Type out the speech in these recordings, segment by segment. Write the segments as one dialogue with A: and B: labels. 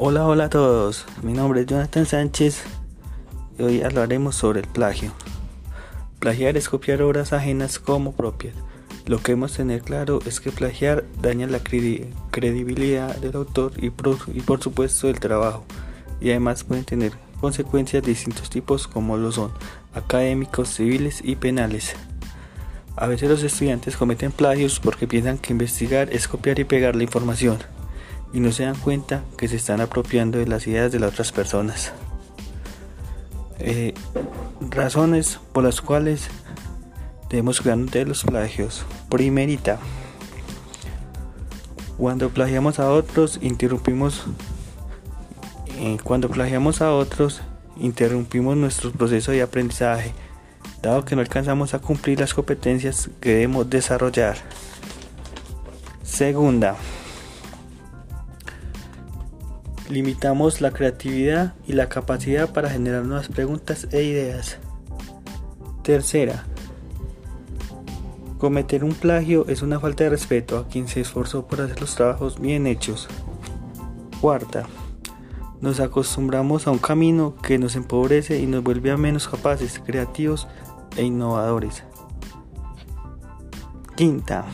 A: Hola, hola a todos. Mi nombre es Jonathan Sánchez y hoy hablaremos sobre el plagio. Plagiar es copiar obras ajenas como propias. Lo que hemos tener claro es que plagiar daña la credibilidad del autor y por, y por supuesto el trabajo. Y además pueden tener consecuencias de distintos tipos como lo son académicos, civiles y penales. A veces los estudiantes cometen plagios porque piensan que investigar es copiar y pegar la información y no se dan cuenta que se están apropiando de las ideas de las otras personas. Eh, razones por las cuales debemos cuidarnos de los plagios. Primerita, cuando plagiamos a otros, interrumpimos. Eh, cuando plagiamos a otros, interrumpimos nuestro proceso de aprendizaje, dado que no alcanzamos a cumplir las competencias que debemos desarrollar. Segunda, limitamos la creatividad y la capacidad para generar nuevas preguntas e ideas. Tercera, cometer un plagio es una falta de respeto a quien se esforzó por hacer los trabajos bien hechos. Cuarta, nos acostumbramos a un camino que nos empobrece y nos vuelve a menos capaces, creativos e innovadores. Quinta,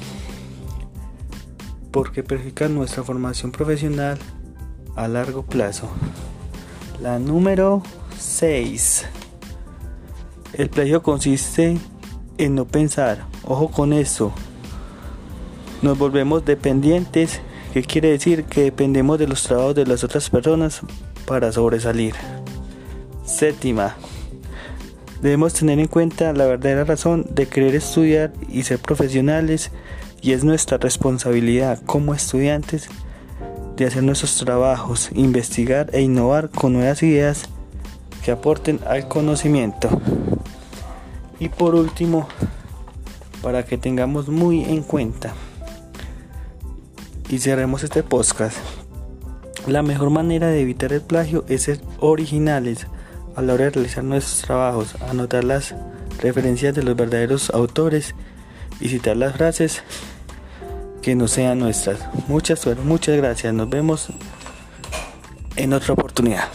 A: porque perjudica nuestra formación profesional a largo plazo. La número 6. El plagio consiste en no pensar. Ojo con eso. Nos volvemos dependientes. ¿Qué quiere decir? Que dependemos de los trabajos de las otras personas para sobresalir. Séptima. Debemos tener en cuenta la verdadera razón de querer estudiar y ser profesionales y es nuestra responsabilidad como estudiantes de hacer nuestros trabajos, investigar e innovar con nuevas ideas que aporten al conocimiento. Y por último, para que tengamos muy en cuenta y cerremos este podcast, la mejor manera de evitar el plagio es ser originales a la hora de realizar nuestros trabajos, anotar las referencias de los verdaderos autores y citar las frases que no sean nuestras. Muchas, muchas gracias. Nos vemos en otra oportunidad.